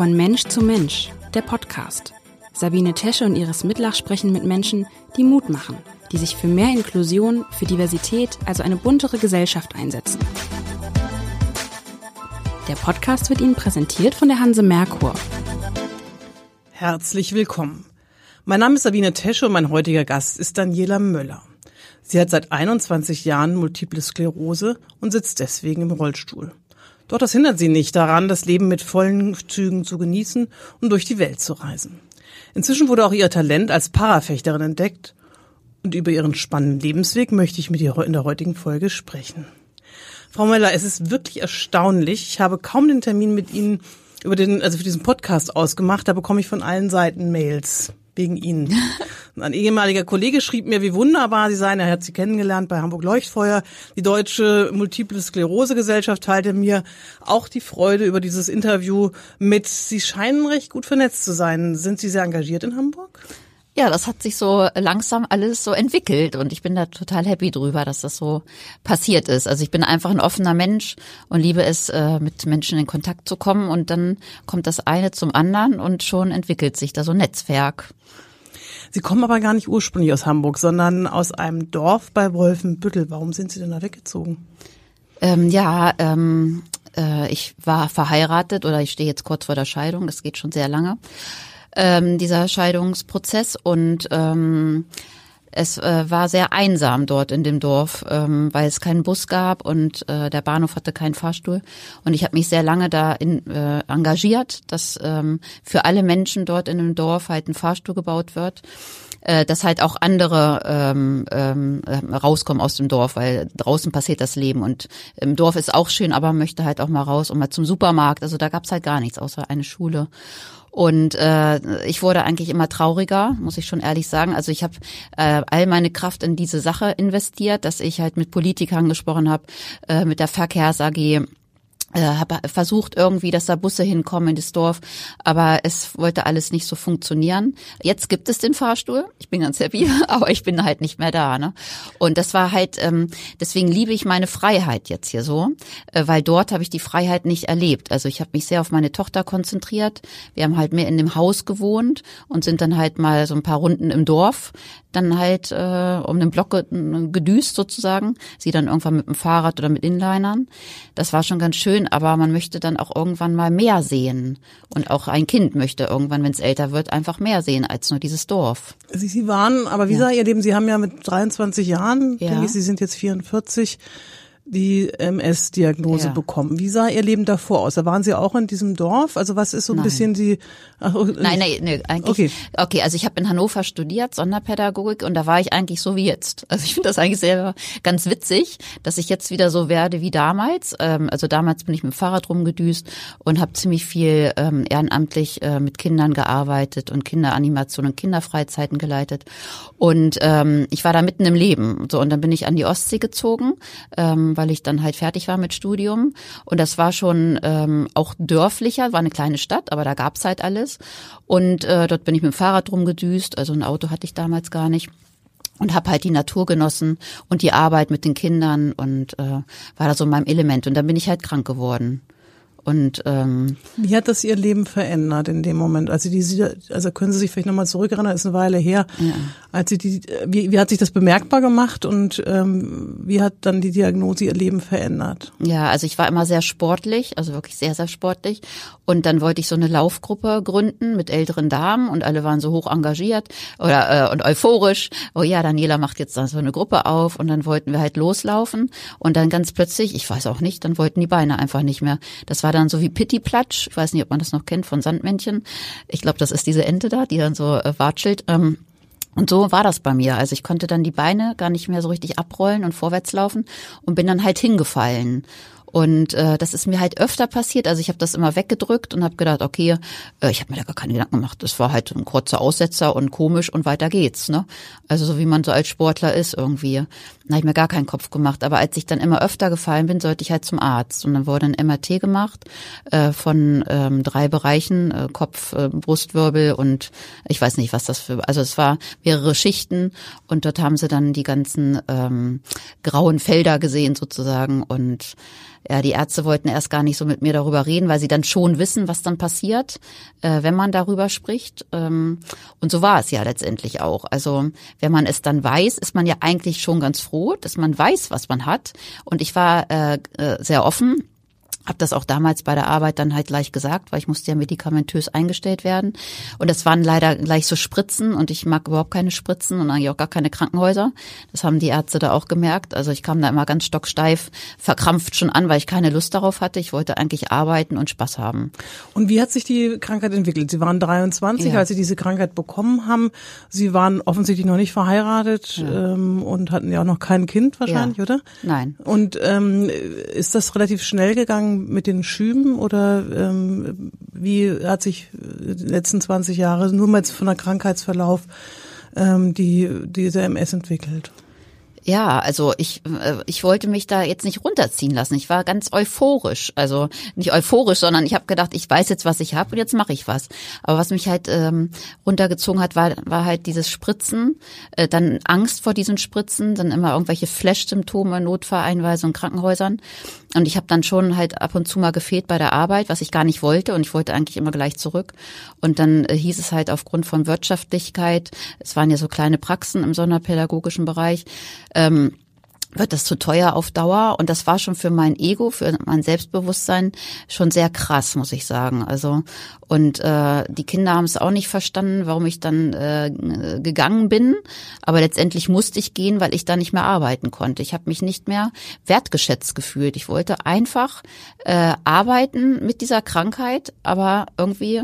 Von Mensch zu Mensch, der Podcast. Sabine Tesche und Iris Mitlach sprechen mit Menschen, die Mut machen, die sich für mehr Inklusion, für Diversität, also eine buntere Gesellschaft einsetzen. Der Podcast wird Ihnen präsentiert von der Hanse Merkur. Herzlich willkommen. Mein Name ist Sabine Tesche und mein heutiger Gast ist Daniela Möller. Sie hat seit 21 Jahren multiple Sklerose und sitzt deswegen im Rollstuhl. Doch das hindert sie nicht daran, das Leben mit vollen Zügen zu genießen und durch die Welt zu reisen. Inzwischen wurde auch ihr Talent als Parafechterin entdeckt und über ihren spannenden Lebensweg möchte ich mit ihr in der heutigen Folge sprechen. Frau Meller, es ist wirklich erstaunlich. Ich habe kaum den Termin mit Ihnen über den, also für diesen Podcast ausgemacht. Da bekomme ich von allen Seiten Mails wegen Ihnen. Ein ehemaliger Kollege schrieb mir, wie wunderbar Sie seien. Er hat Sie kennengelernt bei Hamburg Leuchtfeuer. Die Deutsche Multiple Sklerose Gesellschaft teilte mir auch die Freude über dieses Interview mit. Sie scheinen recht gut vernetzt zu sein. Sind Sie sehr engagiert in Hamburg? Ja, das hat sich so langsam alles so entwickelt und ich bin da total happy drüber, dass das so passiert ist. Also ich bin einfach ein offener Mensch und liebe es, äh, mit Menschen in Kontakt zu kommen und dann kommt das eine zum anderen und schon entwickelt sich da so ein Netzwerk. Sie kommen aber gar nicht ursprünglich aus Hamburg, sondern aus einem Dorf bei Wolfenbüttel. Warum sind Sie denn da weggezogen? Ähm, ja, ähm, äh, ich war verheiratet oder ich stehe jetzt kurz vor der Scheidung. Das geht schon sehr lange ähm, dieser Scheidungsprozess und ähm, es äh, war sehr einsam dort in dem Dorf, ähm, weil es keinen Bus gab und äh, der Bahnhof hatte keinen Fahrstuhl. Und ich habe mich sehr lange da in, äh, engagiert, dass ähm, für alle Menschen dort in dem Dorf halt ein Fahrstuhl gebaut wird äh, dass halt auch andere ähm, ähm, rauskommen aus dem Dorf, weil draußen passiert das Leben und im Dorf ist auch schön, aber möchte halt auch mal raus und mal zum Supermarkt. Also da gab's halt gar nichts außer eine Schule. Und äh, ich wurde eigentlich immer trauriger, muss ich schon ehrlich sagen. Also ich habe äh, all meine Kraft in diese Sache investiert, dass ich halt mit Politikern gesprochen habe, äh, mit der Verkehrs AG habe versucht irgendwie, dass da Busse hinkommen in das Dorf, aber es wollte alles nicht so funktionieren. Jetzt gibt es den Fahrstuhl, ich bin ganz happy, aber ich bin halt nicht mehr da. Ne? Und das war halt, ähm, deswegen liebe ich meine Freiheit jetzt hier so, äh, weil dort habe ich die Freiheit nicht erlebt. Also ich habe mich sehr auf meine Tochter konzentriert. Wir haben halt mehr in dem Haus gewohnt und sind dann halt mal so ein paar Runden im Dorf dann halt äh, um den Block gedüst sozusagen. Sie dann irgendwann mit dem Fahrrad oder mit Inlinern. Das war schon ganz schön, aber man möchte dann auch irgendwann mal mehr sehen. Und auch ein Kind möchte irgendwann, wenn es älter wird, einfach mehr sehen als nur dieses Dorf. Sie, Sie waren, aber wie ja. sah Ihr Leben? Sie haben ja mit 23 Jahren, ja. denke ich, Sie sind jetzt 44 die MS-Diagnose ja. bekommen. Wie sah Ihr Leben davor aus? Da waren Sie auch in diesem Dorf? Also was ist so ein nein. bisschen die? Ach, oh, nein, nein, nein, eigentlich. Okay, okay also ich habe in Hannover studiert Sonderpädagogik und da war ich eigentlich so wie jetzt. Also ich finde das eigentlich selber ganz witzig, dass ich jetzt wieder so werde wie damals. Ähm, also damals bin ich mit dem Fahrrad rumgedüst und habe ziemlich viel ähm, ehrenamtlich äh, mit Kindern gearbeitet und Kinderanimation und Kinderfreizeiten geleitet. Und ähm, ich war da mitten im Leben. So und dann bin ich an die Ostsee gezogen. Weil ich dann halt fertig war mit Studium. Und das war schon ähm, auch dörflicher, war eine kleine Stadt, aber da gab's halt alles. Und äh, dort bin ich mit dem Fahrrad rumgedüst, also ein Auto hatte ich damals gar nicht und habe halt die Natur genossen und die Arbeit mit den Kindern und äh, war da so in meinem Element. Und dann bin ich halt krank geworden. Und ähm, wie hat das Ihr Leben verändert in dem Moment? Also die, also können Sie sich vielleicht nochmal zurückerinnern, ist eine Weile her, ja. als Sie die, wie, wie hat sich das bemerkbar gemacht und ähm, wie hat dann die Diagnose Ihr Leben verändert? Ja, also ich war immer sehr sportlich, also wirklich sehr, sehr sportlich. Und dann wollte ich so eine Laufgruppe gründen mit älteren Damen und alle waren so hoch engagiert oder äh, und euphorisch. Oh ja, Daniela macht jetzt so eine Gruppe auf und dann wollten wir halt loslaufen und dann ganz plötzlich, ich weiß auch nicht, dann wollten die Beine einfach nicht mehr. Das war war dann so wie Pittiplatsch. Ich weiß nicht, ob man das noch kennt von Sandmännchen. Ich glaube, das ist diese Ente da, die dann so äh, watschelt. Ähm, und so war das bei mir. Also ich konnte dann die Beine gar nicht mehr so richtig abrollen und vorwärts laufen und bin dann halt hingefallen. Und äh, das ist mir halt öfter passiert. Also ich habe das immer weggedrückt und habe gedacht, okay, äh, ich habe mir da gar keine Gedanken gemacht. Das war halt ein kurzer Aussetzer und komisch und weiter geht's. Ne? Also so wie man so als Sportler ist irgendwie. Da habe ich mir gar keinen Kopf gemacht. Aber als ich dann immer öfter gefallen bin, sollte ich halt zum Arzt. Und dann wurde ein MRT gemacht äh, von ähm, drei Bereichen, äh, Kopf, äh, Brustwirbel und ich weiß nicht, was das für. Also es war mehrere Schichten und dort haben sie dann die ganzen ähm, grauen Felder gesehen sozusagen und ja, die Ärzte wollten erst gar nicht so mit mir darüber reden, weil sie dann schon wissen, was dann passiert, äh, wenn man darüber spricht. Ähm, und so war es ja letztendlich auch. Also wenn man es dann weiß, ist man ja eigentlich schon ganz froh, dass man weiß, was man hat. Und ich war äh, äh, sehr offen habe das auch damals bei der Arbeit dann halt gleich gesagt, weil ich musste ja medikamentös eingestellt werden. Und das waren leider gleich so Spritzen und ich mag überhaupt keine Spritzen und eigentlich auch gar keine Krankenhäuser. Das haben die Ärzte da auch gemerkt. Also ich kam da immer ganz stocksteif, verkrampft schon an, weil ich keine Lust darauf hatte. Ich wollte eigentlich arbeiten und Spaß haben. Und wie hat sich die Krankheit entwickelt? Sie waren 23, ja. als Sie diese Krankheit bekommen haben. Sie waren offensichtlich noch nicht verheiratet ja. ähm, und hatten ja auch noch kein Kind wahrscheinlich, ja. oder? Nein. Und ähm, ist das relativ schnell gegangen? Mit den Schüben oder ähm, wie hat sich die letzten 20 Jahre nur mal von der Krankheitsverlauf ähm, die diese MS entwickelt? Ja, also ich, äh, ich wollte mich da jetzt nicht runterziehen lassen. Ich war ganz euphorisch. Also nicht euphorisch, sondern ich habe gedacht, ich weiß jetzt, was ich habe und jetzt mache ich was. Aber was mich halt ähm, runtergezogen hat, war, war halt dieses Spritzen, äh, dann Angst vor diesen Spritzen, dann immer irgendwelche Flash-Symptome, Notfalleinweisungen in Krankenhäusern. Und ich habe dann schon halt ab und zu mal gefehlt bei der Arbeit, was ich gar nicht wollte. Und ich wollte eigentlich immer gleich zurück. Und dann äh, hieß es halt aufgrund von Wirtschaftlichkeit, es waren ja so kleine Praxen im sonderpädagogischen Bereich, ähm, wird das zu teuer auf Dauer. Und das war schon für mein Ego, für mein Selbstbewusstsein schon sehr krass, muss ich sagen. Also und äh, die Kinder haben es auch nicht verstanden, warum ich dann äh, gegangen bin. Aber letztendlich musste ich gehen, weil ich da nicht mehr arbeiten konnte. Ich habe mich nicht mehr wertgeschätzt gefühlt. Ich wollte einfach äh, arbeiten mit dieser Krankheit, aber irgendwie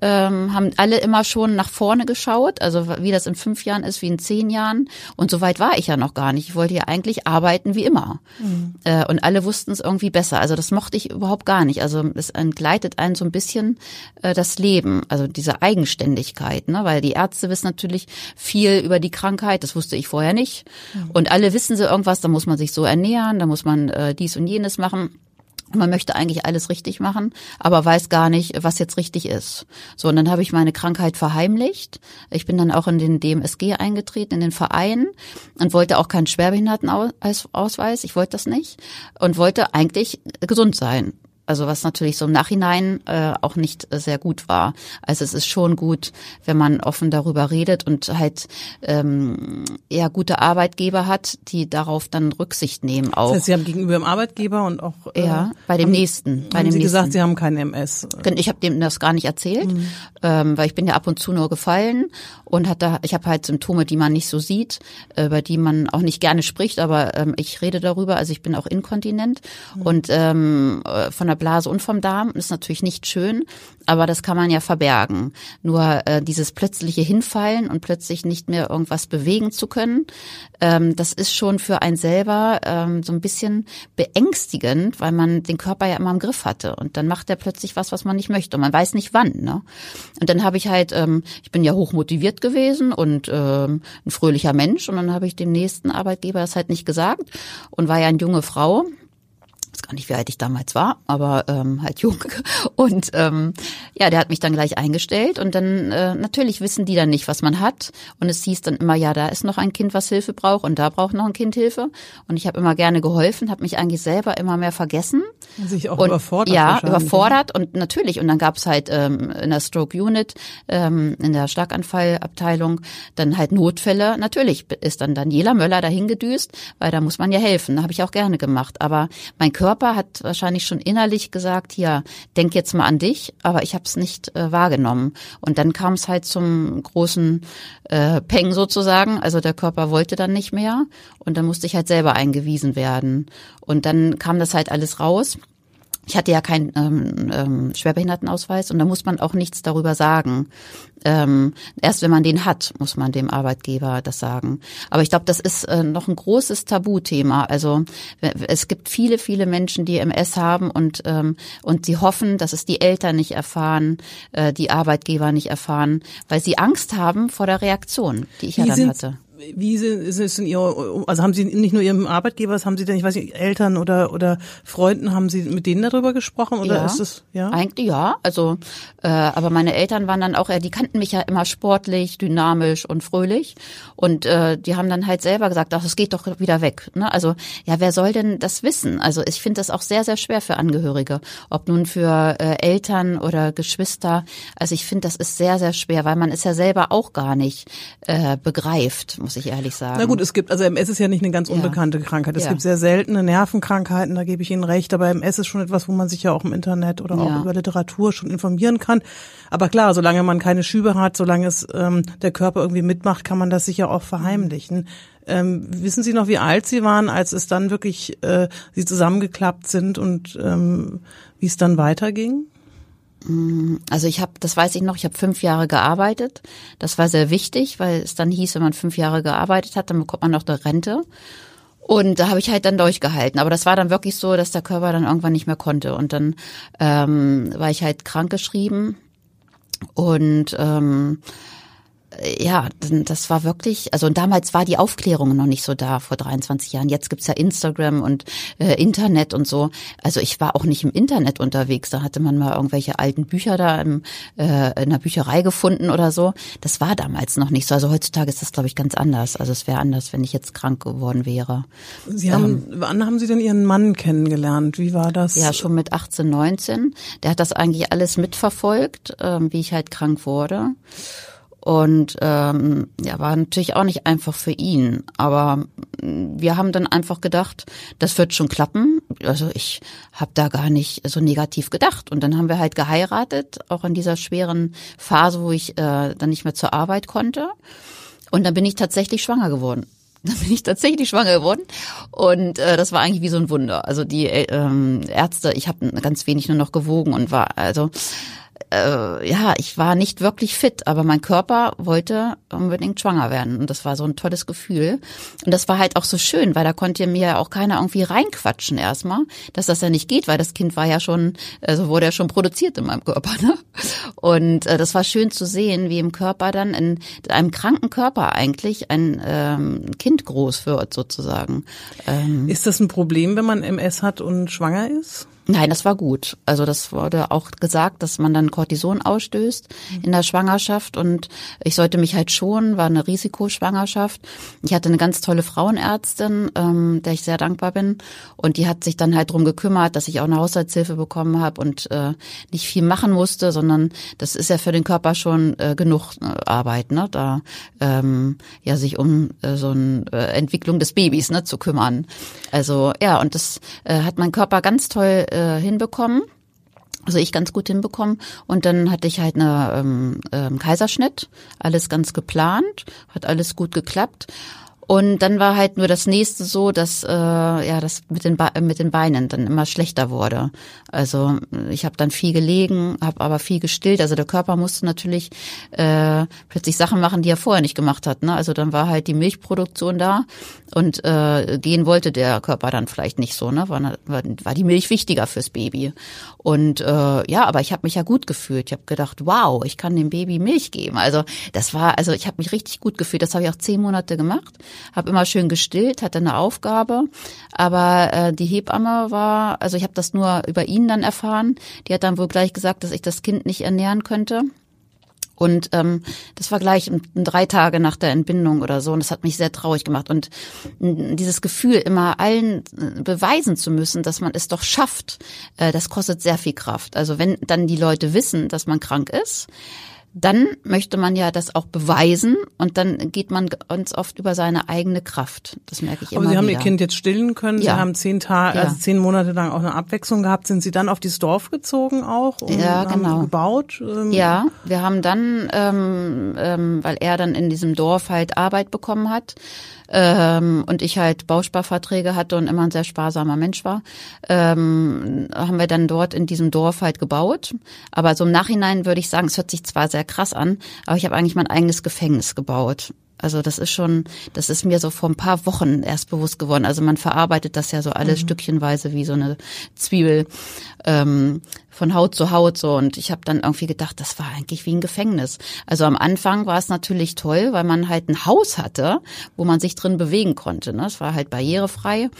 ähm, haben alle immer schon nach vorne geschaut, also wie das in fünf Jahren ist, wie in zehn Jahren. Und so weit war ich ja noch gar nicht. Ich wollte ja eigentlich arbeiten wie immer. Mhm. Äh, und alle wussten es irgendwie besser. Also das mochte ich überhaupt gar nicht. Also es entgleitet einen so ein bisschen äh, das Leben, also diese Eigenständigkeit, ne? weil die Ärzte wissen natürlich viel über die Krankheit, das wusste ich vorher nicht. Mhm. Und alle wissen sie irgendwas, da muss man sich so ernähren, da muss man äh, dies und jenes machen. Man möchte eigentlich alles richtig machen, aber weiß gar nicht, was jetzt richtig ist. So, und dann habe ich meine Krankheit verheimlicht. Ich bin dann auch in den DMSG eingetreten, in den Verein und wollte auch keinen Schwerbehindertenausweis. Ich wollte das nicht und wollte eigentlich gesund sein. Also was natürlich so im Nachhinein äh, auch nicht sehr gut war. Also es ist schon gut, wenn man offen darüber redet und halt ähm, eher gute Arbeitgeber hat, die darauf dann Rücksicht nehmen auch. Das heißt, Sie haben gegenüber dem Arbeitgeber und auch äh, ja bei dem haben, nächsten. Bei haben dem Sie nächsten. gesagt, Sie haben kein MS. Ich habe dem das gar nicht erzählt, mhm. ähm, weil ich bin ja ab und zu nur gefallen und hatte, ich habe halt Symptome, die man nicht so sieht, äh, über die man auch nicht gerne spricht, aber ähm, ich rede darüber. Also ich bin auch inkontinent mhm. und ähm, äh, von der Blase und vom Darm. ist natürlich nicht schön, aber das kann man ja verbergen. Nur äh, dieses plötzliche Hinfallen und plötzlich nicht mehr irgendwas bewegen zu können, ähm, das ist schon für einen selber ähm, so ein bisschen beängstigend, weil man den Körper ja immer im Griff hatte. Und dann macht er plötzlich was, was man nicht möchte. Und man weiß nicht wann. Ne? Und dann habe ich halt, ähm, ich bin ja hoch motiviert gewesen und ähm, ein fröhlicher Mensch. Und dann habe ich dem nächsten Arbeitgeber das halt nicht gesagt und war ja eine junge Frau weiß gar nicht, wie alt ich damals war, aber ähm, halt jung. Und ähm, ja, der hat mich dann gleich eingestellt und dann äh, natürlich wissen die dann nicht, was man hat. Und es hieß dann immer, ja, da ist noch ein Kind, was Hilfe braucht und da braucht noch ein Kind Hilfe. Und ich habe immer gerne geholfen, habe mich eigentlich selber immer mehr vergessen. Sich auch und, überfordert. Ja, überfordert und natürlich. Und dann gab's halt ähm, in der Stroke Unit, ähm, in der Starkanfallabteilung, dann halt Notfälle. Natürlich ist dann Daniela Möller dahin gedüst, weil da muss man ja helfen. Da habe ich auch gerne gemacht. Aber mein Körper hat wahrscheinlich schon innerlich gesagt, hier, denk jetzt mal an dich, aber ich habe es nicht äh, wahrgenommen. Und dann kam es halt zum großen äh, Peng sozusagen. Also der Körper wollte dann nicht mehr und dann musste ich halt selber eingewiesen werden. Und dann kam das halt alles raus ich hatte ja keinen ähm, ähm, Schwerbehindertenausweis und da muss man auch nichts darüber sagen. Ähm, erst wenn man den hat, muss man dem Arbeitgeber das sagen. Aber ich glaube, das ist äh, noch ein großes Tabuthema. Also es gibt viele, viele Menschen, die MS haben und ähm, und sie hoffen, dass es die Eltern nicht erfahren, äh, die Arbeitgeber nicht erfahren, weil sie Angst haben vor der Reaktion, die ich Wie ja dann hatte wie ist es in Ihr, also haben Sie nicht nur Ihrem Arbeitgeber, haben Sie denn, ich weiß nicht, Eltern oder oder Freunden, haben Sie mit denen darüber gesprochen oder ja, ist es ja? Eigentlich ja, also äh, aber meine Eltern waren dann auch, die kannten mich ja immer sportlich, dynamisch und fröhlich und äh, die haben dann halt selber gesagt, ach, es geht doch wieder weg. Ne? Also ja, wer soll denn das wissen? Also ich finde das auch sehr sehr schwer für Angehörige, ob nun für äh, Eltern oder Geschwister. Also ich finde, das ist sehr sehr schwer, weil man es ja selber auch gar nicht äh, begreift, muss ich ehrlich sagen. Na gut, es gibt, also MS ist ja nicht eine ganz unbekannte ja. Krankheit. Es ja. gibt sehr seltene Nervenkrankheiten, da gebe ich Ihnen recht, aber MS ist schon etwas, wo man sich ja auch im Internet oder ja. auch über Literatur schon informieren kann. Aber klar, solange man keine Schübe hat, solange es ähm, der Körper irgendwie mitmacht, kann man das sicher auch verheimlichen. Ähm, wissen Sie noch, wie alt Sie waren, als es dann wirklich äh, Sie zusammengeklappt sind und ähm, wie es dann weiterging? Also ich habe, das weiß ich noch, ich habe fünf Jahre gearbeitet. Das war sehr wichtig, weil es dann hieß, wenn man fünf Jahre gearbeitet hat, dann bekommt man noch eine Rente. Und da habe ich halt dann durchgehalten. Aber das war dann wirklich so, dass der Körper dann irgendwann nicht mehr konnte. Und dann ähm, war ich halt krankgeschrieben und ähm, ja, das war wirklich, also damals war die Aufklärung noch nicht so da vor 23 Jahren. Jetzt gibt's ja Instagram und äh, Internet und so. Also ich war auch nicht im Internet unterwegs. Da hatte man mal irgendwelche alten Bücher da im, äh, in der Bücherei gefunden oder so. Das war damals noch nicht so. Also heutzutage ist das, glaube ich, ganz anders. Also es wäre anders, wenn ich jetzt krank geworden wäre. Sie haben, ähm, wann haben Sie denn Ihren Mann kennengelernt? Wie war das? Ja, schon mit 18, 19. Der hat das eigentlich alles mitverfolgt, äh, wie ich halt krank wurde. Und ähm, ja, war natürlich auch nicht einfach für ihn. Aber wir haben dann einfach gedacht, das wird schon klappen. Also ich habe da gar nicht so negativ gedacht. Und dann haben wir halt geheiratet, auch in dieser schweren Phase, wo ich äh, dann nicht mehr zur Arbeit konnte. Und dann bin ich tatsächlich schwanger geworden. Dann bin ich tatsächlich schwanger geworden und äh, das war eigentlich wie so ein Wunder. Also die äh, ähm, Ärzte, ich habe ganz wenig nur noch gewogen und war also äh, ja, ich war nicht wirklich fit, aber mein Körper wollte unbedingt schwanger werden. Und das war so ein tolles Gefühl. Und das war halt auch so schön, weil da konnte mir ja auch keiner irgendwie reinquatschen erstmal, dass das ja nicht geht, weil das Kind war ja schon, also wurde ja schon produziert in meinem Körper. Ne? Und äh, das war schön zu sehen, wie im Körper dann in einem kranken Körper eigentlich ein ähm, Kind groß wird, sozusagen. Ähm, ist das ein Problem, wenn man MS hat und schwanger ist? Nein, das war gut. Also das wurde auch gesagt, dass man dann Cortison ausstößt in der Schwangerschaft und ich sollte mich halt schonen, war eine Risikoschwangerschaft. Ich hatte eine ganz tolle Frauenärztin, ähm, der ich sehr dankbar bin und die hat sich dann halt drum gekümmert, dass ich auch eine Haushaltshilfe bekommen habe und äh, nicht viel machen musste, sondern das ist ja für den Körper schon äh, genug äh, Arbeit, ne, da ähm, ja sich um äh, so eine äh, Entwicklung des Babys ne zu kümmern. Also ja und das äh, hat mein Körper ganz toll äh, hinbekommen. Also ich ganz gut hinbekommen. Und dann hatte ich halt eine ähm, ähm, Kaiserschnitt, alles ganz geplant, hat alles gut geklappt und dann war halt nur das nächste so, dass äh, ja das mit den mit den Beinen dann immer schlechter wurde. Also ich habe dann viel gelegen, habe aber viel gestillt. Also der Körper musste natürlich äh, plötzlich Sachen machen, die er vorher nicht gemacht hat. Ne? Also dann war halt die Milchproduktion da und äh, gehen wollte der Körper dann vielleicht nicht so. Ne? War, war die Milch wichtiger fürs Baby. Und äh, ja, aber ich habe mich ja gut gefühlt. Ich habe gedacht, wow, ich kann dem Baby Milch geben. Also das war, also ich habe mich richtig gut gefühlt. Das habe ich auch zehn Monate gemacht habe immer schön gestillt, hatte eine Aufgabe, aber äh, die Hebamme war, also ich habe das nur über ihn dann erfahren. Die hat dann wohl gleich gesagt, dass ich das Kind nicht ernähren könnte. Und ähm, das war gleich drei Tage nach der Entbindung oder so. Und das hat mich sehr traurig gemacht. Und dieses Gefühl, immer allen äh, beweisen zu müssen, dass man es doch schafft, äh, das kostet sehr viel Kraft. Also wenn dann die Leute wissen, dass man krank ist, dann möchte man ja das auch beweisen und dann geht man ganz oft über seine eigene Kraft. Das merke ich Aber immer Sie haben wieder. Ihr Kind jetzt stillen können. Ja. Sie haben zehn Tage, Ja. also zehn Monate lang auch eine Abwechslung gehabt. Sind Sie dann auf dieses Dorf gezogen auch? Und Ja, haben genau. gebaut? Ähm, Ja, wir haben dann, ähm, ähm, weil er dann in diesem Dorf halt Arbeit bekommen hat ähm, und ich halt Bausparverträge hatte und immer ein sehr sparsamer Mensch war, ähm, haben wir dann dort in diesem Dorf halt gebaut. Aber so im Nachhinein würde ich sagen, es hört sich zwar sehr krass an, aber ich habe eigentlich mein eigenes Gefängnis gebaut. Also das ist schon, das ist mir so vor ein paar Wochen erst bewusst geworden. Also man verarbeitet das ja so alles mhm. stückchenweise wie so eine Zwiebel ähm, von Haut zu Haut so. Und ich habe dann irgendwie gedacht, das war eigentlich wie ein Gefängnis. Also am Anfang war es natürlich toll, weil man halt ein Haus hatte, wo man sich drin bewegen konnte. Ne? Es war halt barrierefrei.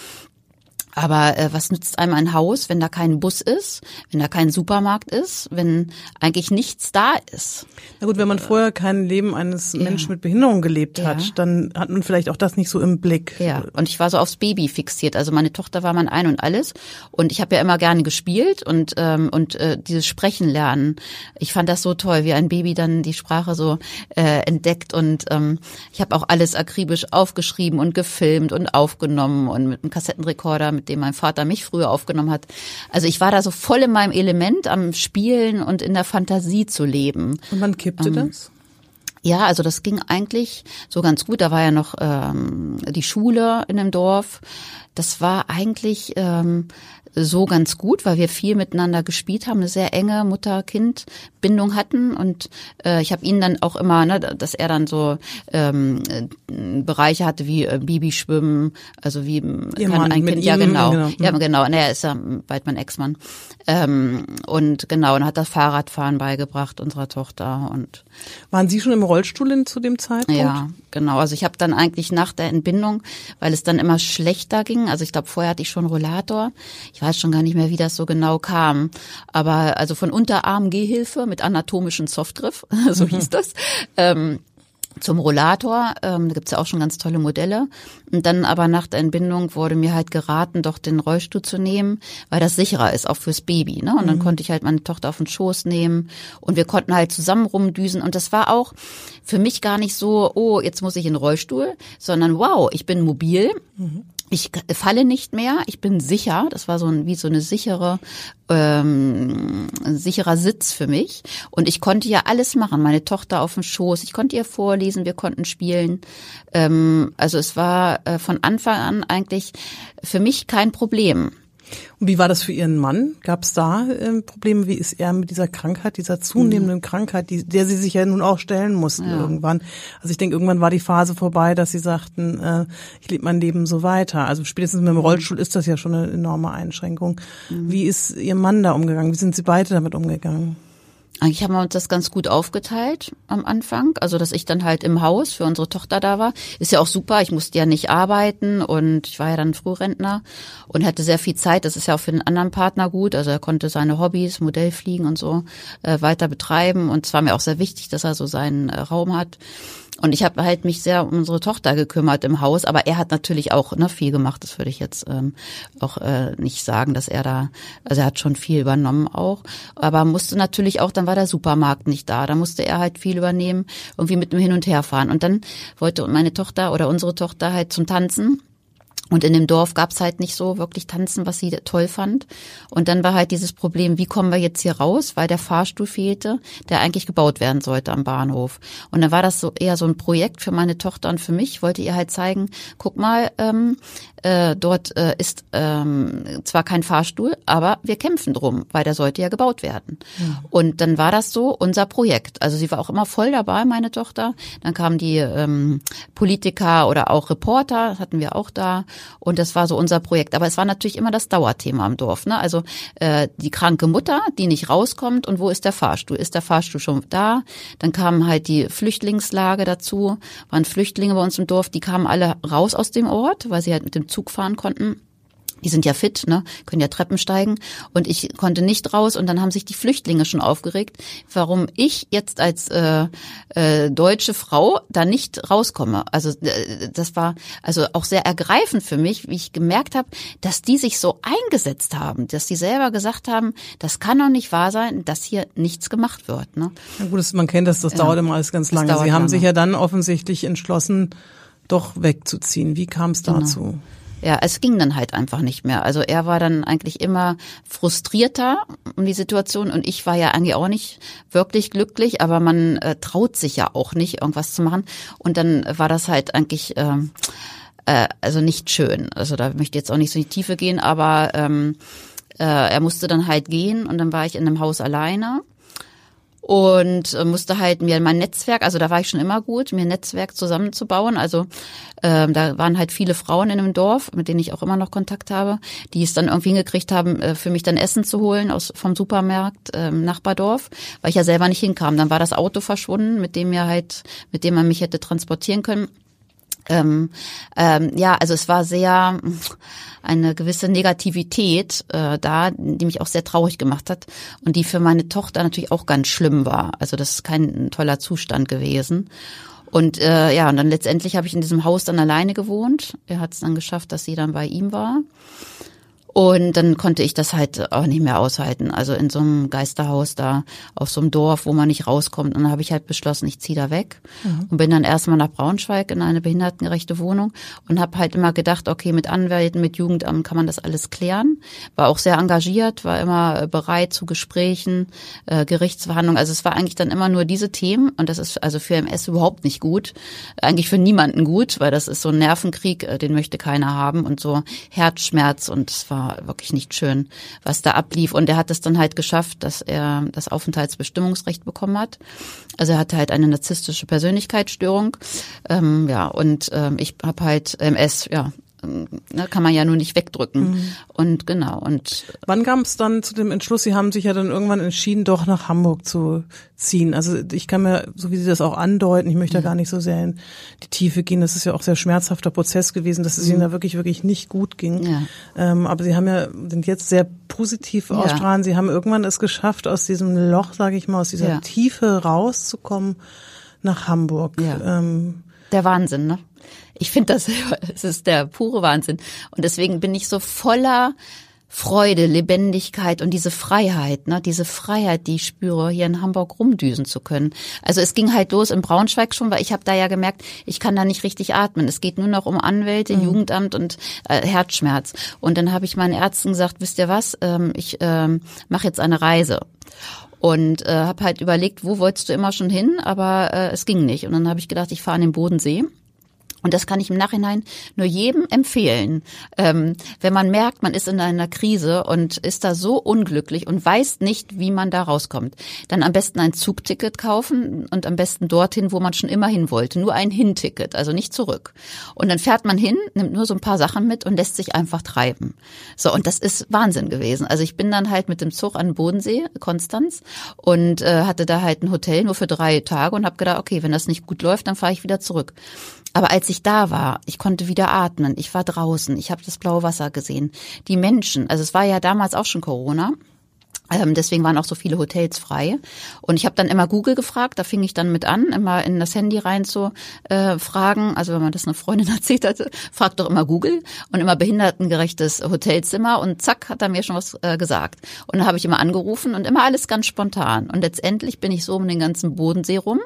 Aber äh, was nützt einem ein Haus, wenn da kein Bus ist, wenn da kein Supermarkt ist, wenn eigentlich nichts da ist? Na gut, wenn man vorher kein Leben eines ja. Menschen mit Behinderung gelebt ja. hat, dann hat man vielleicht auch das nicht so im Blick. Ja, und ich war so aufs Baby fixiert. Also meine Tochter war mein Ein und Alles. Und ich habe ja immer gerne gespielt und, ähm, und äh, dieses Sprechen lernen. Ich fand das so toll, wie ein Baby dann die Sprache so äh, entdeckt. Und ähm, ich habe auch alles akribisch aufgeschrieben und gefilmt und aufgenommen und mit einem Kassettenrekorder, mit dem mein Vater mich früher aufgenommen hat. Also ich war da so voll in meinem Element am Spielen und in der Fantasie zu leben. Und wann kippte ähm, das? Ja, also das ging eigentlich so ganz gut. Da war ja noch ähm, die Schule in dem Dorf. Das war eigentlich ähm, so ganz gut, weil wir viel miteinander gespielt haben, eine sehr enge Mutter-Kind-Bindung hatten. Und äh, ich habe ihn dann auch immer, ne, dass er dann so ähm, Bereiche hatte wie äh, Bibi-Schwimmen, also wie Ihr kann Mann, ein Kind, ja genau, genau, ja genau, naja, ist ja bald mein Ex-Mann. Ähm, und genau, und hat das Fahrradfahren beigebracht unserer Tochter. Und waren Sie schon im Rollstuhl in, zu dem Zeitpunkt? Ja, genau, also ich habe dann eigentlich nach der Entbindung, weil es dann immer schlechter ging, also ich glaube vorher hatte ich schon Rollator, ich weiß schon gar nicht mehr, wie das so genau kam. Aber also von Unterarm-Gehhilfe mit anatomischen Softgriff, so hieß das. Ähm, zum Rollator, ähm, da gibt's ja auch schon ganz tolle Modelle. Und dann aber nach der Entbindung wurde mir halt geraten, doch den Rollstuhl zu nehmen, weil das sicherer ist, auch fürs Baby. Ne? Und dann mhm. konnte ich halt meine Tochter auf den Schoß nehmen und wir konnten halt zusammen rumdüsen. Und das war auch für mich gar nicht so, oh, jetzt muss ich in den Rollstuhl, sondern wow, ich bin mobil. Mhm ich falle nicht mehr, ich bin sicher. Das war so ein, wie so eine sichere, ähm, ein sicherer Sitz für mich. Und ich konnte ja alles machen. Meine Tochter auf dem Schoß, ich konnte ihr vorlesen, wir konnten spielen. Ähm, also es war äh, von Anfang an eigentlich für mich kein Problem. Und wie war das für Ihren Mann? Gab es da äh, Probleme? Wie ist er mit dieser Krankheit, dieser zunehmenden mhm. Krankheit, die, der Sie sich ja nun auch stellen mussten ja. irgendwann? Also ich denke, irgendwann war die Phase vorbei, dass Sie sagten, äh, ich lebe mein Leben so weiter. Also spätestens mit dem mhm. Rollstuhl ist das ja schon eine enorme Einschränkung. Mhm. Wie ist Ihr Mann da umgegangen? Wie sind Sie beide damit umgegangen? Eigentlich haben wir uns das ganz gut aufgeteilt am Anfang. Also, dass ich dann halt im Haus für unsere Tochter da war. Ist ja auch super. Ich musste ja nicht arbeiten und ich war ja dann Frührentner und hatte sehr viel Zeit. Das ist ja auch für den anderen Partner gut. Also er konnte seine Hobbys, Modellfliegen und so äh, weiter betreiben. Und es war mir auch sehr wichtig, dass er so seinen äh, Raum hat. Und ich habe halt mich sehr um unsere Tochter gekümmert im Haus, aber er hat natürlich auch ne, viel gemacht. Das würde ich jetzt ähm, auch äh, nicht sagen, dass er da, also er hat schon viel übernommen auch, aber musste natürlich auch, dann war der Supermarkt nicht da, da musste er halt viel übernehmen, irgendwie mit dem Hin und Her fahren. Und dann wollte meine Tochter oder unsere Tochter halt zum Tanzen und in dem Dorf gab's halt nicht so wirklich Tanzen, was sie toll fand. Und dann war halt dieses Problem, wie kommen wir jetzt hier raus, weil der Fahrstuhl fehlte, der eigentlich gebaut werden sollte am Bahnhof. Und dann war das so eher so ein Projekt für meine Tochter und für mich. Ich wollte ihr halt zeigen, guck mal, ähm, äh, dort äh, ist ähm, zwar kein Fahrstuhl, aber wir kämpfen drum, weil der sollte ja gebaut werden. Ja. Und dann war das so unser Projekt. Also sie war auch immer voll dabei, meine Tochter. Dann kamen die ähm, Politiker oder auch Reporter, das hatten wir auch da. Und das war so unser Projekt. Aber es war natürlich immer das Dauerthema im Dorf. Ne? Also äh, die kranke Mutter, die nicht rauskommt und wo ist der Fahrstuhl? Ist der Fahrstuhl schon da? Dann kamen halt die Flüchtlingslage dazu, waren Flüchtlinge bei uns im Dorf, die kamen alle raus aus dem Ort, weil sie halt mit dem Zug fahren konnten die sind ja fit, ne, können ja Treppen steigen und ich konnte nicht raus und dann haben sich die Flüchtlinge schon aufgeregt, warum ich jetzt als äh, äh, deutsche Frau da nicht rauskomme. Also äh, das war also auch sehr ergreifend für mich, wie ich gemerkt habe, dass die sich so eingesetzt haben, dass die selber gesagt haben, das kann doch nicht wahr sein, dass hier nichts gemacht wird. Ne? Ja gut, das, man kennt das, das ja. dauert immer alles ganz lange. Sie haben lange. sich ja dann offensichtlich entschlossen, doch wegzuziehen. Wie kam es genau. dazu? Genau. Ja, es ging dann halt einfach nicht mehr. Also er war dann eigentlich immer frustrierter um die Situation und ich war ja eigentlich auch nicht wirklich glücklich, aber man äh, traut sich ja auch nicht, irgendwas zu machen. Und dann war das halt eigentlich äh, äh, also nicht schön. Also da möchte ich jetzt auch nicht so in die Tiefe gehen, aber ähm, äh, er musste dann halt gehen und dann war ich in einem Haus alleine und äh, musste halt mir mein Netzwerk, also da war ich schon immer gut, mir ein Netzwerk zusammenzubauen. Also ähm, da waren halt viele Frauen in einem Dorf, mit denen ich auch immer noch Kontakt habe, die es dann irgendwie hingekriegt haben, äh, für mich dann Essen zu holen aus vom Supermarkt ähm, Nachbardorf, weil ich ja selber nicht hinkam. Dann war das Auto verschwunden, mit dem mir halt, mit dem man mich hätte transportieren können. Ähm, ähm, ja, also es war sehr eine gewisse Negativität äh, da, die mich auch sehr traurig gemacht hat und die für meine Tochter natürlich auch ganz schlimm war. Also das ist kein toller Zustand gewesen. Und äh, ja, und dann letztendlich habe ich in diesem Haus dann alleine gewohnt. Er hat es dann geschafft, dass sie dann bei ihm war. Und dann konnte ich das halt auch nicht mehr aushalten. Also in so einem Geisterhaus da auf so einem Dorf, wo man nicht rauskommt. Und dann habe ich halt beschlossen, ich ziehe da weg mhm. und bin dann erstmal nach Braunschweig in eine behindertengerechte Wohnung und habe halt immer gedacht, okay, mit Anwälten, mit Jugendamt kann man das alles klären. War auch sehr engagiert, war immer bereit zu Gesprächen, äh, Gerichtsverhandlungen. Also es war eigentlich dann immer nur diese Themen und das ist also für MS überhaupt nicht gut. Eigentlich für niemanden gut, weil das ist so ein Nervenkrieg, äh, den möchte keiner haben und so Herzschmerz und es war war wirklich nicht schön, was da ablief. Und er hat es dann halt geschafft, dass er das Aufenthaltsbestimmungsrecht bekommen hat. Also er hatte halt eine narzisstische Persönlichkeitsstörung. Ähm, ja, und ähm, ich habe halt MS, ja, ne, kann man ja nur nicht wegdrücken. Mhm. Und genau. Und wann kam es dann zu dem Entschluss? Sie haben sich ja dann irgendwann entschieden, doch nach Hamburg zu ziehen. Also ich kann mir, so wie Sie das auch andeuten, ich möchte mhm. da gar nicht so sehr in die Tiefe gehen. Das ist ja auch sehr schmerzhafter Prozess gewesen, dass es mhm. Ihnen da wirklich wirklich nicht gut ging. Ja. Ähm, aber Sie haben ja sind jetzt sehr positiv ja. ausstrahlen. Sie haben irgendwann es geschafft, aus diesem Loch, sage ich mal, aus dieser ja. Tiefe rauszukommen nach Hamburg. Ja. Ähm, Der Wahnsinn, ne? Ich finde das, es ist der pure Wahnsinn. Und deswegen bin ich so voller Freude, Lebendigkeit und diese Freiheit, ne, diese Freiheit, die ich spüre, hier in Hamburg rumdüsen zu können. Also es ging halt los in Braunschweig schon, weil ich habe da ja gemerkt, ich kann da nicht richtig atmen. Es geht nur noch um Anwälte, mhm. Jugendamt und äh, Herzschmerz. Und dann habe ich meinen Ärzten gesagt, wisst ihr was, ähm, ich ähm, mache jetzt eine Reise und äh, habe halt überlegt, wo wolltest du immer schon hin, aber äh, es ging nicht. Und dann habe ich gedacht, ich fahre an den Bodensee und das kann ich im Nachhinein nur jedem empfehlen. Ähm, wenn man merkt, man ist in einer Krise und ist da so unglücklich und weiß nicht, wie man da rauskommt, dann am besten ein Zugticket kaufen und am besten dorthin, wo man schon immer hin wollte. Nur ein Hinticket, also nicht zurück. Und dann fährt man hin, nimmt nur so ein paar Sachen mit und lässt sich einfach treiben. So, und das ist Wahnsinn gewesen. Also ich bin dann halt mit dem Zug an den Bodensee, Konstanz, und äh, hatte da halt ein Hotel nur für drei Tage und habe gedacht, okay, wenn das nicht gut läuft, dann fahre ich wieder zurück. Aber als ich da war, ich konnte wieder atmen, ich war draußen, ich habe das blaue Wasser gesehen. Die Menschen, also es war ja damals auch schon Corona. Ähm, deswegen waren auch so viele Hotels frei. Und ich habe dann immer Google gefragt, da fing ich dann mit an, immer in das Handy rein zu äh, fragen. Also wenn man das einer Freundin erzählt hatte, fragt doch immer Google und immer behindertengerechtes Hotelzimmer und zack, hat er mir schon was äh, gesagt. Und dann habe ich immer angerufen und immer alles ganz spontan. Und letztendlich bin ich so um den ganzen Bodensee rum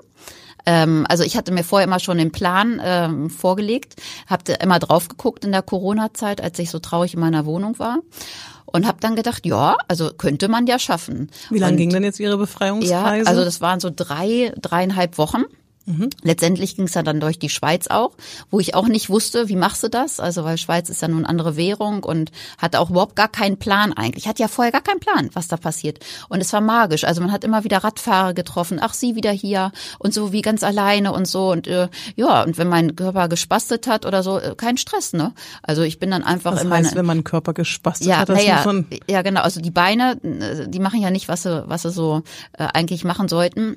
ähm, also ich hatte mir vorher immer schon den Plan ähm, vorgelegt, habe immer drauf geguckt in der Corona-Zeit, als ich so traurig in meiner Wohnung war und habe dann gedacht, ja, also könnte man ja schaffen. Wie lange ging denn jetzt Ihre Befreiungsreise? Ja, also das waren so drei, dreieinhalb Wochen. Mhm. Letztendlich ging es ja dann durch die Schweiz auch, wo ich auch nicht wusste, wie machst du das? Also weil Schweiz ist ja nun andere Währung und hatte auch überhaupt gar keinen Plan eigentlich. Hatte ja vorher gar keinen Plan, was da passiert. Und es war magisch. Also man hat immer wieder Radfahrer getroffen. Ach, sie wieder hier und so wie ganz alleine und so. Und äh, ja, und wenn mein Körper gespastet hat oder so, äh, kein Stress, ne? Also ich bin dann einfach in heißt, meine, wenn mein Körper gespastet ja, hat, das ja, ja, genau. Also die Beine, äh, die machen ja nicht, was sie, was sie so äh, eigentlich machen sollten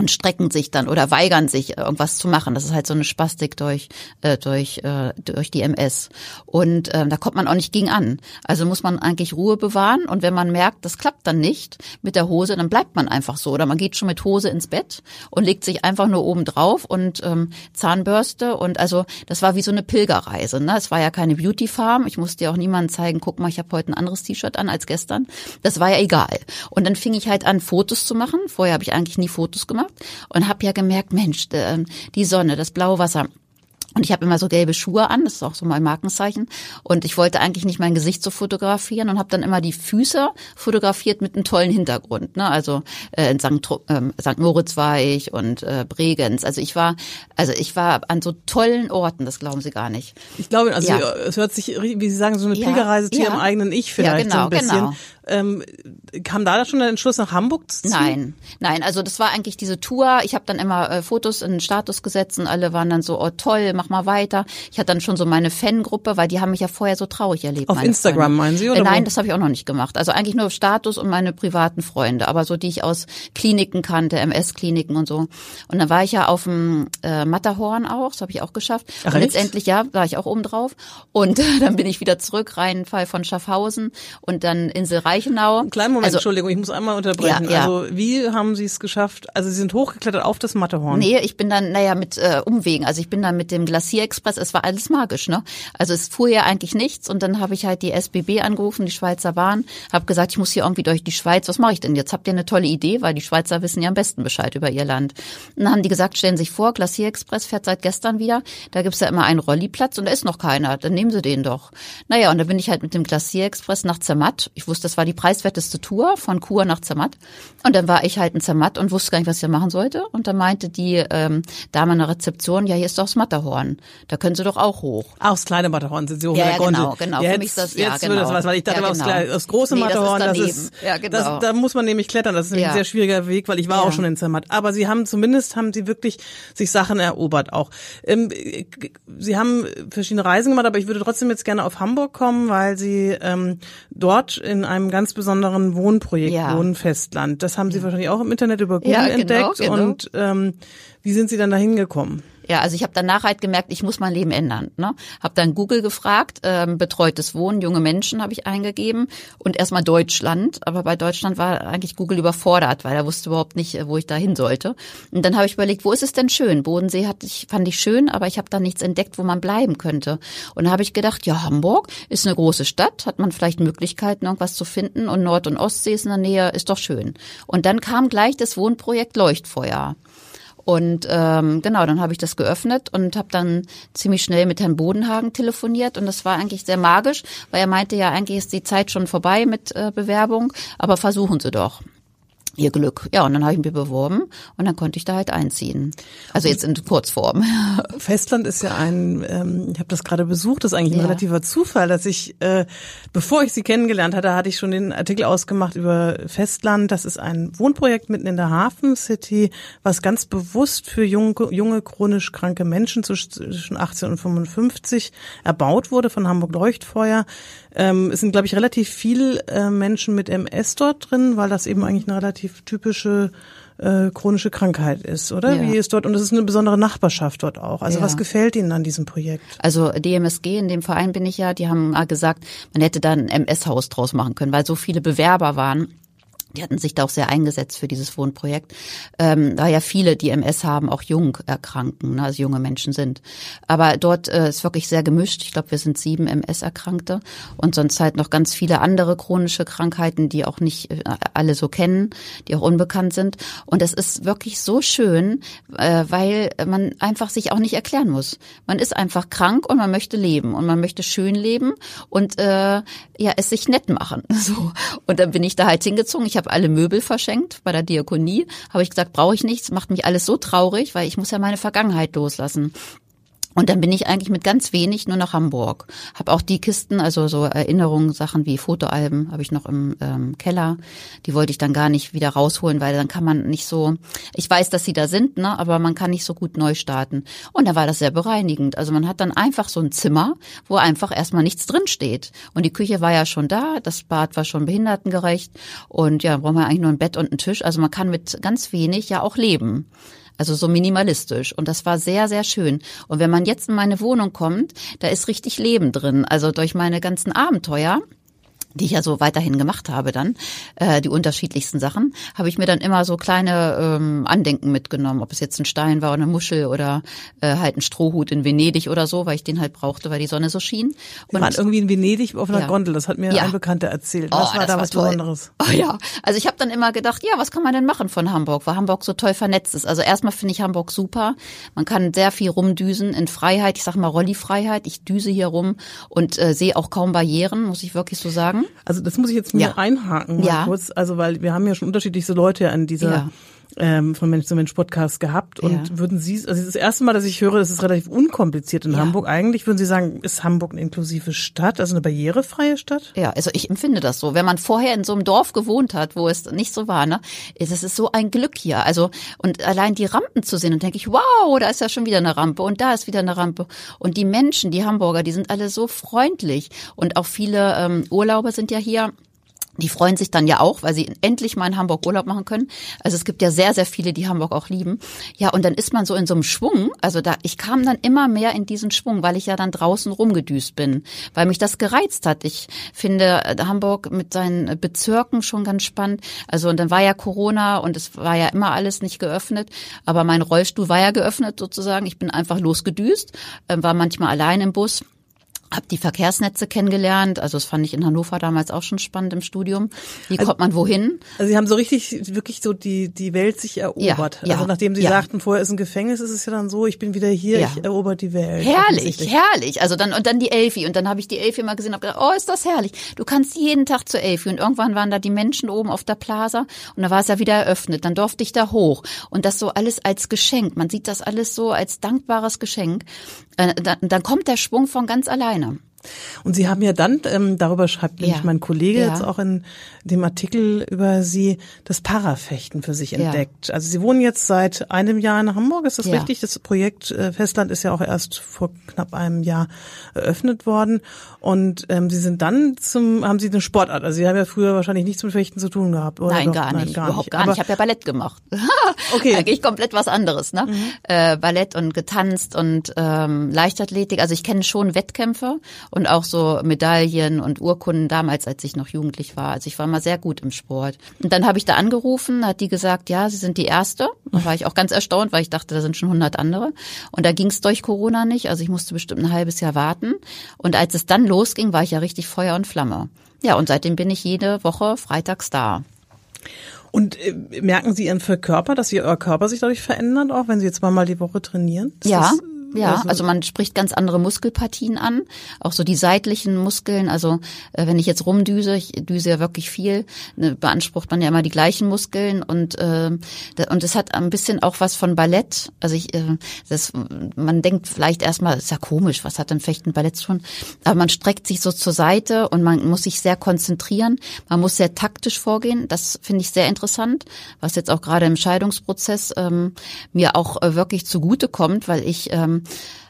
und strecken sich dann oder weigern sich irgendwas zu machen. Das ist halt so eine Spastik durch äh, durch äh, durch die MS und äh, da kommt man auch nicht gegen an. Also muss man eigentlich Ruhe bewahren und wenn man merkt, das klappt dann nicht mit der Hose, dann bleibt man einfach so oder man geht schon mit Hose ins Bett und legt sich einfach nur oben drauf und ähm, Zahnbürste und also das war wie so eine Pilgerreise. Ne? Es war ja keine Beauty Farm. Ich musste ja auch niemandem zeigen, guck mal, ich habe heute ein anderes T-Shirt an als gestern. Das war ja egal. Und dann fing ich halt an Fotos zu machen. Vorher habe ich eigentlich nie Fotos gemacht und habe ja gemerkt, Mensch, ähm, die Sonne, das blaue Wasser, und ich habe immer so gelbe Schuhe an, das ist auch so mein Markenzeichen. Und ich wollte eigentlich nicht mein Gesicht so fotografieren und habe dann immer die Füße fotografiert mit einem tollen Hintergrund. Ne? Also äh, in St. Äh, St. Moritz war ich und äh, Bregenz. Also ich war, also ich war an so tollen Orten, das glauben Sie gar nicht. Ich glaube, also ja. es hört sich, wie Sie sagen, so eine Pilgerreise zu ja. Ihrem eigenen Ich vielleicht ja, genau, so ein bisschen. Genau. Ähm, kam da schon der Entschluss, nach Hamburg zu ziehen? Nein, nein, also das war eigentlich diese Tour. Ich habe dann immer äh, Fotos in den Status gesetzt und alle waren dann so, oh toll, mach mal weiter. Ich hatte dann schon so meine Fangruppe, weil die haben mich ja vorher so traurig erlebt. Auf Instagram Freunde. meinen Sie? Oder äh, nein, wo? das habe ich auch noch nicht gemacht. Also eigentlich nur Status und meine privaten Freunde, aber so die ich aus Kliniken kannte, MS-Kliniken und so. Und dann war ich ja auf dem äh, Matterhorn auch, das habe ich auch geschafft. Ach, und letztendlich ja, war ich auch oben drauf. Und dann bin ich wieder zurück, Rheinfall von Schaffhausen und dann Insel Reichenau. Kleinen Moment, also, Entschuldigung, ich muss einmal unterbrechen. Ja, ja. Also wie haben Sie es geschafft? Also Sie sind hochgeklettert auf das Matterhorn. Nee, ich bin dann, naja, mit äh, Umwegen. Also ich bin dann mit dem Glacier-Express, es war alles magisch, ne? Also es fuhr ja eigentlich nichts und dann habe ich halt die SBB angerufen, die Schweizer Bahn, habe gesagt, ich muss hier irgendwie durch die Schweiz, was mache ich denn jetzt? Habt ihr eine tolle Idee? Weil die Schweizer wissen ja am besten Bescheid über ihr Land. Und dann haben die gesagt, stellen Sie sich vor, Glacier-Express fährt seit gestern wieder, da gibt's ja immer einen Rolliplatz und da ist noch keiner, dann nehmen Sie den doch. Naja, und dann bin ich halt mit dem Glacier-Express nach Zermatt. Ich wusste, das war die preiswerteste Tour von Chur nach Zermatt. Und dann war ich halt in Zermatt und wusste gar nicht, was ich da machen sollte. Und dann meinte die ähm, Dame an der Rezeption, ja, hier ist doch das Matterhorn. Da können Sie doch auch hoch. Ah, aufs kleine Matterhorn sind Sie hoch Ja, in der ja, Gondel. genau, genau. Für Jetzt, mich ist das- ja, jetzt wird das genau. was, weil ich dachte, Ja, genau. kleine- aufs große Nee, das ist Matterhorn, das ist, Ja, genau. das, da muss man nämlich klettern. Das ist Ja. ein sehr schwieriger Weg, weil ich war Ja. auch schon in Zermatt. Aber Sie haben zumindest haben Sie wirklich sich Sachen erobert auch. Ähm, Sie haben verschiedene Reisen gemacht, aber ich würde trotzdem jetzt gerne auf Hamburg kommen, weil Sie ähm, dort in einem ganz besonderen Wohnprojekt Ja. wohnen, Festland. Das haben Sie wahrscheinlich auch im Internet über Google Ja, genau, entdeckt. genau. Und ähm, wie sind Sie dann da hingekommen? Ja, also ich habe danach halt gemerkt, ich muss mein Leben ändern. Ne? Habe dann Google gefragt, ähm, betreutes Wohnen, junge Menschen habe ich eingegeben und erstmal Deutschland. Aber bei Deutschland war eigentlich Google überfordert, weil er wusste überhaupt nicht, wo ich da hin sollte. Und dann habe ich überlegt, wo ist es denn schön? Bodensee hatte ich, fand ich schön, aber ich habe da nichts entdeckt, wo man bleiben könnte. Und da habe ich gedacht, ja, Hamburg ist eine große Stadt, hat man vielleicht Möglichkeiten, irgendwas zu finden und Nord- und Ostsee ist in der Nähe, ist doch schön. Und dann kam gleich das Wohnprojekt Leuchtfeuer. Und ähm, genau, dann habe ich das geöffnet und habe dann ziemlich schnell mit Herrn Bodenhagen telefoniert und das war eigentlich sehr magisch, weil er meinte ja, eigentlich ist die Zeit schon vorbei mit äh, Bewerbung, aber versuchen Sie doch. Ihr Glück. Ja, und dann habe ich mich beworben und dann konnte ich da halt einziehen. Also jetzt in Kurzform. Festland ist ja ein, ähm, ich habe das gerade besucht, das ist eigentlich ein Ja. relativer Zufall, dass ich, äh, bevor ich sie kennengelernt hatte, hatte ich schon den Artikel ausgemacht über Festland. Das ist ein Wohnprojekt mitten in der Hafen City, was ganz bewusst für junge, junge chronisch kranke Menschen zwischen 18 und 55 erbaut wurde von Hamburg Leuchtfeuer. Ähm, es sind, glaube ich, relativ viel äh, Menschen mit MS dort drin, weil das eben eigentlich eine relativ typische äh, chronische Krankheit ist, oder? Ja. Wie ist dort und es ist eine besondere Nachbarschaft dort auch. Also Ja. was gefällt Ihnen an diesem Projekt? Also DMSG, in dem Verein bin ich ja, die haben gesagt, man hätte da ein MS-Haus draus machen können, weil so viele Bewerber waren. Die hatten sich da auch sehr eingesetzt für dieses Wohnprojekt, ähm, da ja viele, die MS haben, auch jung erkranken, ne, also junge Menschen sind. Aber dort äh, ist wirklich sehr gemischt. Ich glaube, wir sind sieben MS-Erkrankte und sonst halt noch ganz viele andere chronische Krankheiten, die auch nicht äh, alle so kennen, die auch unbekannt sind. Und es ist wirklich so schön, äh, weil man einfach sich auch nicht erklären muss. Man ist einfach krank und man möchte leben und man möchte schön leben und äh, ja es sich nett machen. So und dann bin ich da halt hingezogen. Ich habe alle Möbel verschenkt bei der Diakonie. Habe ich gesagt, brauche ich nichts. Macht mich alles so traurig, weil ich muss ja meine Vergangenheit loslassen. Und dann bin ich eigentlich mit ganz wenig nur nach Hamburg. Hab auch die Kisten, also so Erinnerungen, Sachen wie Fotoalben, habe ich noch im ähm, Keller. Die wollte ich dann gar nicht wieder rausholen, weil dann kann man nicht so. Ich weiß, dass sie da sind, ne, aber man kann nicht so gut neu starten. Und da war das sehr bereinigend. Also man hat dann einfach so ein Zimmer, wo einfach erstmal nichts drin steht. Und die Küche war ja schon da, das Bad war schon behindertengerecht und ja, braucht man eigentlich nur ein Bett und einen Tisch. Also man kann mit ganz wenig ja auch leben. Also so minimalistisch. Und das war sehr, sehr schön. Und wenn man jetzt in meine Wohnung kommt, da ist richtig Leben drin. Also durch meine ganzen Abenteuer die ich ja so weiterhin gemacht habe dann, äh, die unterschiedlichsten Sachen, habe ich mir dann immer so kleine ähm, Andenken mitgenommen, ob es jetzt ein Stein war oder eine Muschel oder äh, halt ein Strohhut in Venedig oder so, weil ich den halt brauchte, weil die Sonne so schien. Wir waren irgendwie in Venedig auf einer Ja. Gondel, das hat mir Ja. ein Bekannter erzählt. Was Oh, war das da was toll. Besonderes? Oh ja, also ich habe dann immer gedacht, ja, was kann man denn machen von Hamburg, weil Hamburg so toll vernetzt ist. Also erstmal finde ich Hamburg super. Man kann sehr viel rumdüsen in Freiheit. Ich sag mal Rolli-Freiheit. Ich düse hier rum und äh, sehe auch kaum Barrieren, muss ich wirklich so sagen. Also das muss ich jetzt mir Ja. einhaken mal Ja. kurz, also weil wir haben ja schon unterschiedlichste Leute an dieser Ja. Ähm, von Mensch zu Mensch Podcast gehabt. Und Ja. würden Sie, also das erste Mal, dass ich höre, das ist relativ unkompliziert in Ja. Hamburg. Eigentlich würden Sie sagen, ist Hamburg eine inklusive Stadt, also eine barrierefreie Stadt? Ja, also ich empfinde das so. Wenn man vorher in so einem Dorf gewohnt hat, wo es nicht so war, ne, ist es ist so ein Glück hier. Also und allein die Rampen zu sehen, und denke ich, wow, da ist ja schon wieder eine Rampe und da ist wieder eine Rampe. Und die Menschen, die Hamburger, die sind alle so freundlich und auch viele ähm, Urlauber sind ja hier. Die freuen sich dann ja auch, weil sie endlich mal in Hamburg Urlaub machen können. Also es gibt ja sehr, sehr viele, die Hamburg auch lieben. Ja, und dann ist man so in so einem Schwung. Also da, ich kam dann immer mehr in diesen Schwung, weil ich ja dann draußen rumgedüst bin, weil mich das gereizt hat. Ich finde äh, Hamburg mit seinen Bezirken schon ganz spannend. Also und dann war ja Corona und es war ja immer alles nicht geöffnet. Aber mein Rollstuhl war ja geöffnet sozusagen. Ich bin einfach losgedüst, äh, war manchmal allein im Bus. Hab die Verkehrsnetze kennengelernt, also das fand ich in Hannover damals auch schon spannend im Studium. Wie kommt man wohin? Also Sie haben so richtig, wirklich so die, die Welt sich erobert. Ja, ja, also nachdem Sie ja. sagten, vorher ist ein Gefängnis, ist es ja dann so, ich bin wieder hier, Ja. ich erober die Welt. Herrlich, herrlich. Also dann und dann die Elfi und dann habe ich die Elfi mal gesehen und hab gedacht, oh, ist das herrlich. Du kannst jeden Tag zur Elfi und irgendwann waren da die Menschen oben auf der Plaza und da war es ja wieder eröffnet. Dann durfte ich da hoch und das so alles als Geschenk. Man sieht das alles so als dankbares Geschenk. Äh, dann, dann kommt der Schwung von ganz alleine. Und Sie haben ja dann, ähm, darüber schreibt nämlich Ja. mein Kollege Ja. jetzt auch in dem Artikel über Sie, das Parafechten für sich Ja. entdeckt. Also Sie wohnen jetzt seit einem Jahr in Hamburg, ist das richtig? Das Projekt äh, Festland ist ja auch erst vor knapp einem Jahr eröffnet worden. Und ähm, Sie sind dann zum, haben Sie eine Sportart, also Sie haben ja früher wahrscheinlich nichts mit Fechten zu tun gehabt, oder? Nein, doch? gar nicht, überhaupt gar Aber nicht. Ich habe ja Ballett gemacht. Okay. Eigentlich komplett was anderes, ne? Äh, Ballett und getanzt und ähm, Leichtathletik. Also ich kenne schon Wettkämpfe und auch so Medaillen und Urkunden damals, als ich noch jugendlich war. Also ich war mal sehr gut im Sport. Und dann habe ich da angerufen, hat die gesagt, ja, Sie sind die Erste. Da war ich auch ganz erstaunt, weil ich dachte, da sind schon 100 andere. Und da ging es durch Corona nicht. Also ich musste bestimmt ein halbes Jahr warten. Und als es dann losging, war ich ja richtig Feuer und Flamme. Ja, und seitdem bin ich jede Woche freitags da. Und äh, merken Sie Ihren Körper, dass Ihr Körper sich dadurch verändert, auch wenn Sie jetzt zweimal die Woche trainieren? Ist Ja, das, ja, also man spricht ganz andere Muskelpartien an, auch so die seitlichen Muskeln. Also äh, wenn ich jetzt rumdüse, ich düse ja wirklich viel, ne, beansprucht man ja immer die gleichen Muskeln und äh, da- und es hat ein bisschen auch was von Ballett. Also ich, äh, das, man denkt vielleicht erstmal, ist ja komisch, was hat denn Fechten Ballett zu tun? Aber man streckt sich so zur Seite und man muss sich sehr konzentrieren. Man muss sehr taktisch vorgehen. Das finde ich sehr interessant, was jetzt auch gerade im Scheidungsprozess ähm, mir auch äh, wirklich zugute kommt, weil ich ähm,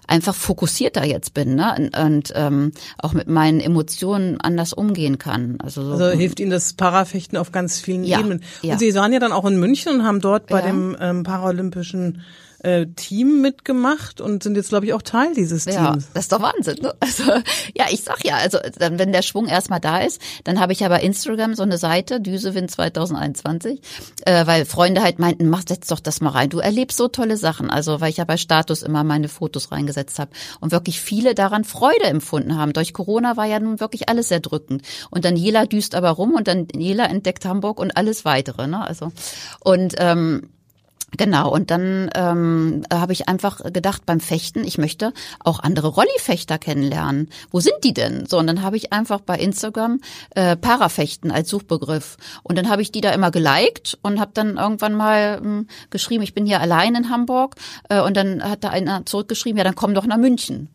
einfach fokussierter jetzt bin ne? und, und ähm, auch mit meinen Emotionen anders umgehen kann. Also, so, Also hilft Ihnen das Parafechten auf ganz vielen Ja, Ebenen. ja. Und Sie waren ja dann auch in München und haben dort bei Ja. dem ähm, paralympischen äh, Team mitgemacht und sind jetzt, glaube ich, auch Teil dieses Ja, Teams. das ist doch Wahnsinn. Ne? Also ja, ich sag ja, also dann, wenn der Schwung erstmal da ist, dann habe ich ja bei Instagram so eine Seite, Düsewind 2021, äh, weil Freunde halt meinten, mach setz doch das mal rein. Du erlebst so tolle Sachen. Also weil ich ja bei Status immer meine Fotos reingesetzt habe und wirklich viele daran Freude empfunden haben. Durch Corona war ja nun wirklich alles sehr drückend. Und dann Jela düst aber rum und dann Jela entdeckt Hamburg und alles weitere. Ne? Also und ähm, Genau, und dann ähm, habe ich einfach gedacht beim Fechten, ich möchte auch andere Rollifechter kennenlernen. Wo sind die denn? So, und dann habe ich einfach bei Instagram äh, Parafechten als Suchbegriff. Und dann habe ich die da immer geliked und habe dann irgendwann mal ähm, geschrieben, ich bin hier allein in Hamburg. Äh, und dann hat da einer zurückgeschrieben, ja, dann komm doch nach München.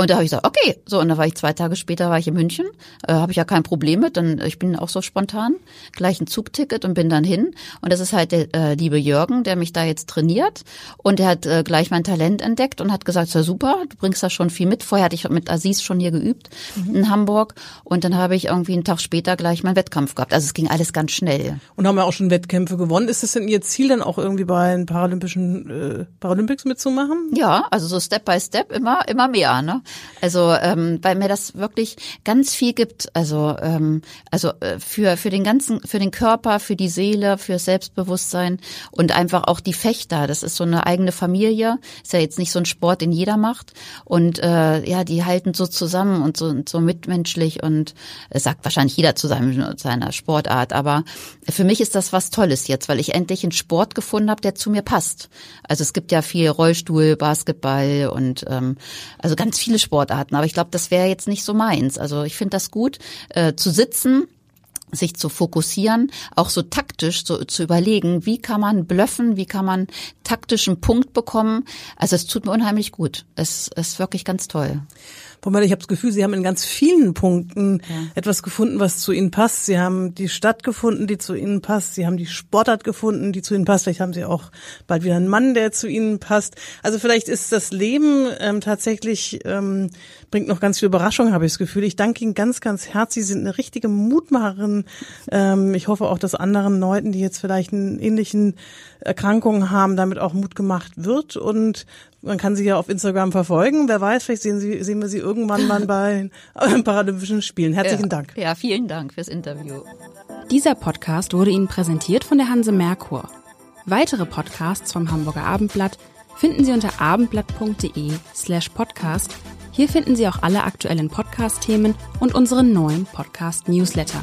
Und da habe ich gesagt, okay, so und dann war ich zwei Tage später war ich in München, äh, habe ich ja kein Problem mit, dann ich bin auch so spontan, gleich ein Zugticket und bin dann hin und das ist halt der äh, liebe Jürgen, der mich da jetzt trainiert und der hat äh, gleich mein Talent entdeckt und hat gesagt, ja super, du bringst da schon viel mit. Vorher hatte ich mit Aziz schon hier geübt in Hamburg und dann habe ich irgendwie einen Tag später gleich meinen Wettkampf gehabt. Also es ging alles ganz schnell. Und haben ja auch schon Wettkämpfe gewonnen. Ist es denn Ihr Ziel, dann auch irgendwie bei den Paralympischen äh, Paralympics mitzumachen? Ja, also so Step by Step immer immer mehr, ne? Also ähm, weil mir das wirklich ganz viel gibt. Also ähm, also äh, für für den ganzen für den Körper, für die Seele, für Selbstbewusstsein und einfach auch die Fechter. Das ist so eine eigene Familie. Ist ja jetzt nicht so ein Sport, den jeder macht. Und äh, ja, die halten so zusammen und so und so mitmenschlich und es sagt wahrscheinlich jeder zu seinem, seiner Sportart. Aber für mich ist das was Tolles jetzt, weil ich endlich einen Sport gefunden habe, der zu mir passt. Also es gibt ja viel Rollstuhl, Basketball und ähm, also ganz viele Sportarten. Aber ich glaube, das wäre jetzt nicht so meins. Also ich finde das gut, äh, zu sitzen sich zu fokussieren, auch so taktisch so zu überlegen, wie kann man blöffen, wie kann man taktischen Punkt bekommen. Also es tut mir unheimlich gut. Es ist wirklich ganz toll. Frau Möller, ich habe das Gefühl, Sie haben in ganz vielen Punkten ja. etwas gefunden, was zu Ihnen passt. Sie haben die Stadt gefunden, die zu Ihnen passt. Sie haben die Sportart gefunden, die zu Ihnen passt. Vielleicht haben Sie auch bald wieder einen Mann, der zu Ihnen passt. Also vielleicht ist das Leben ähm, tatsächlich, ähm, bringt noch ganz viel Überraschung, habe ich das Gefühl. Ich danke Ihnen ganz, ganz herzlich. Sie sind eine richtige Mutmacherin. Ähm, ich hoffe auch, dass anderen Leuten, die jetzt vielleicht einen ähnlichen Erkrankungen haben, damit auch Mut gemacht wird. Und man kann sie ja auf Instagram verfolgen. Wer weiß, vielleicht sehen, sie, sehen wir sie irgendwann mal bei Paralympischen Spielen. Herzlichen ja, Dank. Ja, vielen Dank fürs Interview. Dieser Podcast wurde Ihnen präsentiert von der Hanse Merkur. Weitere Podcasts vom Hamburger Abendblatt finden Sie unter abendblatt.de slash podcast. Hier finden Sie auch alle aktuellen Podcast-Themen und unseren neuen Podcast-Newsletter.